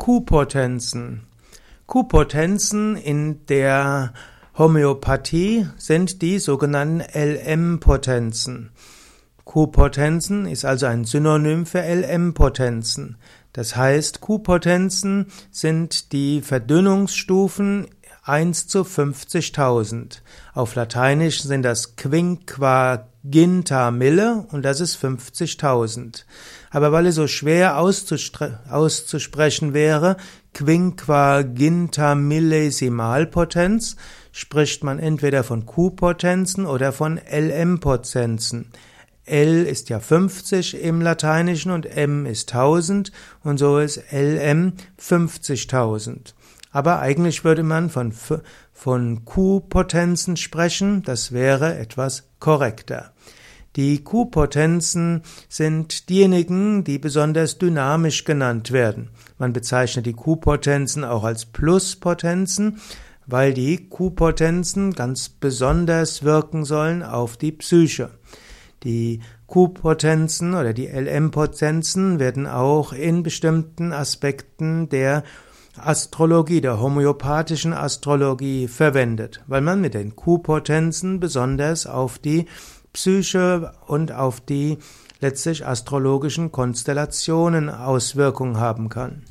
Q-Potenzen. Q-Potenzen in der Homöopathie sind die sogenannten LM-Potenzen. Q-Potenzen ist also ein Synonym für LM-Potenzen. Das heißt, Q-Potenzen sind die Verdünnungsstufen 1 zu 50.000. Auf Lateinisch sind das Quinquaginta Mille und das ist 50.000. Aber weil es so schwer auszusprechen wäre, Quinquaginta Millesimalpotenz, spricht man entweder von Q-Potenzen oder von LM-Potenzen. L ist ja 50 im Lateinischen und M ist 1000 und so ist LM 50.000. Aber eigentlich würde man von, von Q-Potenzen sprechen, das wäre etwas korrekter. Die Q-Potenzen sind diejenigen, die besonders dynamisch genannt werden. Man bezeichnet die Q-Potenzen auch als Pluspotenzen, weil die Q-Potenzen ganz besonders wirken sollen auf die Psyche. Die Q-Potenzen oder die LM-Potenzen werden auch in bestimmten Aspekten der Astrologie, der homöopathischen Astrologie verwendet, weil man mit den Q-Potenzen besonders auf die Psyche und auf die letztlich astrologischen Konstellationen Auswirkungen haben kann.